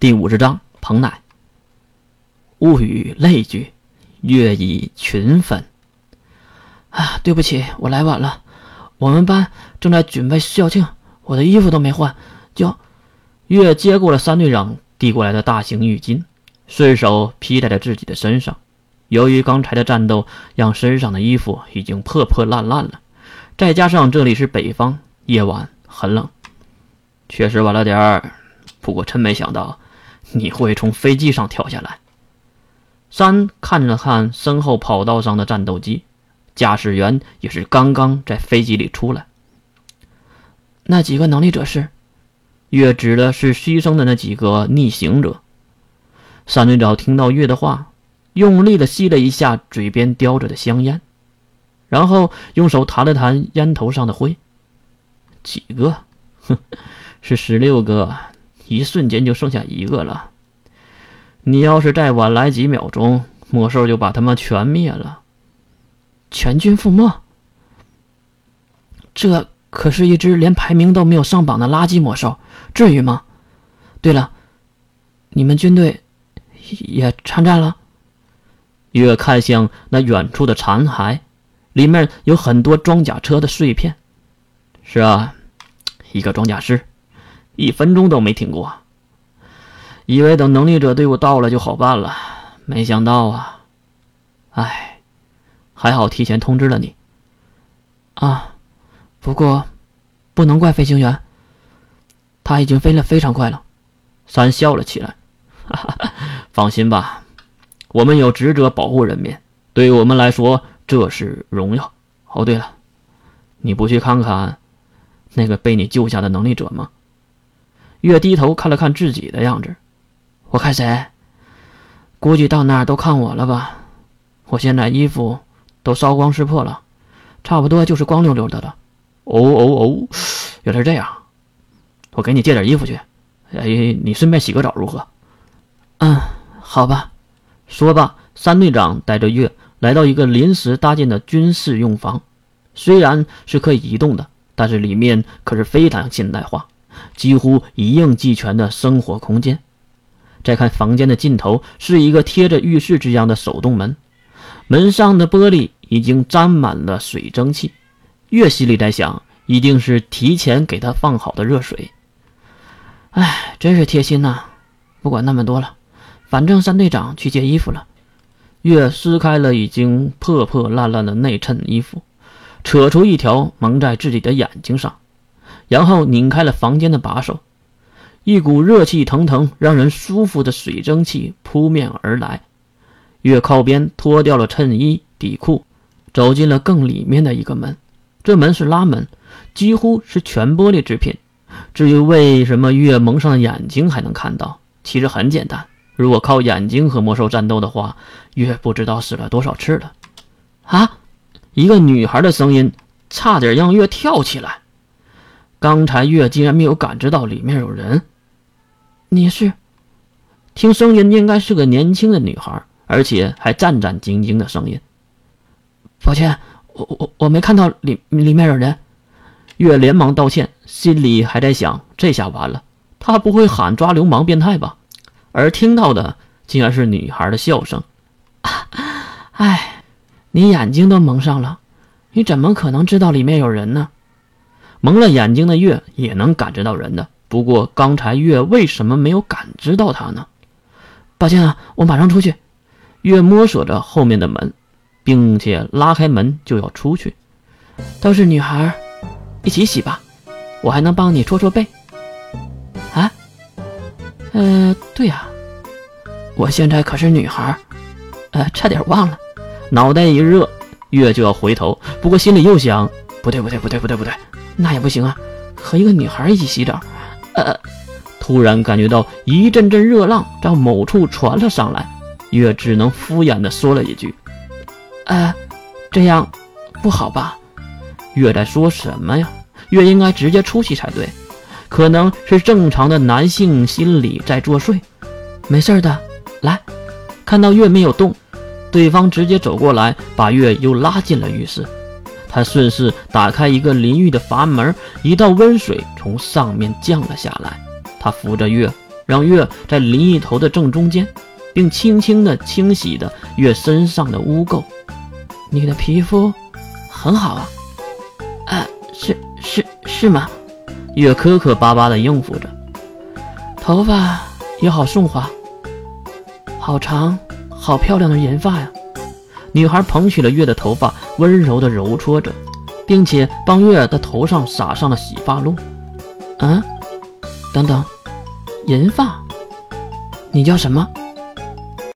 第五十章彭奶。物语类聚，月以群分。啊，对不起，我来晚了。我们班正在准备校庆，我的衣服都没换，就月接过了三队长递过来的大型浴巾，顺手披在了自己的身上。由于刚才的战斗，让身上的衣服已经破破烂烂了，再加上这里是北方，夜晚很冷，确实晚了点儿。不过真没想到。你会从飞机上跳下来？三看了看身后跑道上的战斗机，驾驶员也是刚刚在飞机里出来。那几个能力者是？月指的是牺牲的那几个逆行者。三队长听到月的话，用力的吸了一下嘴边叼着的香烟，然后用手弹了弹烟头上的灰。几个？哼，是十六个。一瞬间就剩下一个了。你要是再晚来几秒钟，魔兽就把他们全灭了，全军覆没。这可是一只连排名都没有上榜的垃圾魔兽，至于吗？对了，你们军队也参战了？月看向那远处的残骸，里面有很多装甲车的碎片。是啊，一个装甲师。一分钟都没停过，以为等能力者队伍到了就好办了，没想到啊，哎，还好提前通知了你。啊，不过不能怪飞行员，他已经飞了非常快了。三笑了起来，哈哈，放心吧，我们有职责保护人民，对于我们来说这是荣耀。哦，对了，你不去看看那个被你救下的能力者吗？月低头看了看自己的样子，我看谁？估计到那儿都看我了吧？我现在衣服都烧光湿破了，差不多就是光溜溜的了。哦哦哦，原来是这样。我给你借点衣服去，哎，你顺便洗个澡如何？嗯，好吧。说罢，三队长带着月来到一个临时搭建的军事用房，虽然是可以移动的，但是里面可是非常现代化。几乎一应俱全的生活空间。再看房间的尽头，是一个贴着浴室这样的手动门，门上的玻璃已经沾满了水蒸气。月心里在想，一定是提前给他放好的热水。哎，真是贴心呐！不管那么多了，反正三队长去借衣服了。月撕开了已经破破烂烂的内衬衣服，扯出一条蒙在自己的眼睛上。然后拧开了房间的把手，一股热气腾腾、让人舒服的水蒸气扑面而来。月靠边脱掉了衬衣底裤，走进了更里面的一个门。这门是拉门，几乎是全玻璃制品。至于为什么月蒙上眼睛还能看到，其实很简单。如果靠眼睛和魔兽战斗的话，月不知道死了多少次了。啊！一个女孩的声音差点让月跳起来。刚才月竟然没有感知到里面有人。你是？听声音应该是个年轻的女孩，而且还战战兢兢的声音。抱歉，我我我没看到里里面有人。月连忙道歉，心里还在想：这下完了，他不会喊抓流氓变态吧？而听到的竟然是女孩的笑声。哎，你眼睛都蒙上了，你怎么可能知道里面有人呢？蒙了眼睛的月也能感知到人的，不过刚才月为什么没有感知到他呢？抱歉啊，我马上出去。月摸索着后面的门，并且拉开门就要出去。都是女孩，一起洗吧，我还能帮你搓搓背。啊？呃，对呀，我现在可是女孩，呃，差点忘了。脑袋一热，月就要回头，不过心里又想：不对，不对，不对，不对，不对。那也不行啊，和一个女孩一起洗澡。呃，突然感觉到一阵阵热浪朝某处传了上来，月只能敷衍的说了一句：“呃，这样不好吧？”月在说什么呀？月应该直接出去才对，可能是正常的男性心理在作祟。没事的，来，看到月没有动，对方直接走过来，把月又拉进了浴室。他顺势打开一个淋浴的阀门，一道温水从上面降了下来。他扶着月，让月在淋浴头的正中间，并轻轻地清洗的月身上的污垢。你的皮肤很好啊，啊，是是是吗？月磕磕巴巴地应付着。头发也好顺滑，好长，好漂亮的银发呀！女孩捧起了月的头发，温柔的揉搓着，并且帮月的头上撒上了洗发露。啊，等等，银发？你叫什么？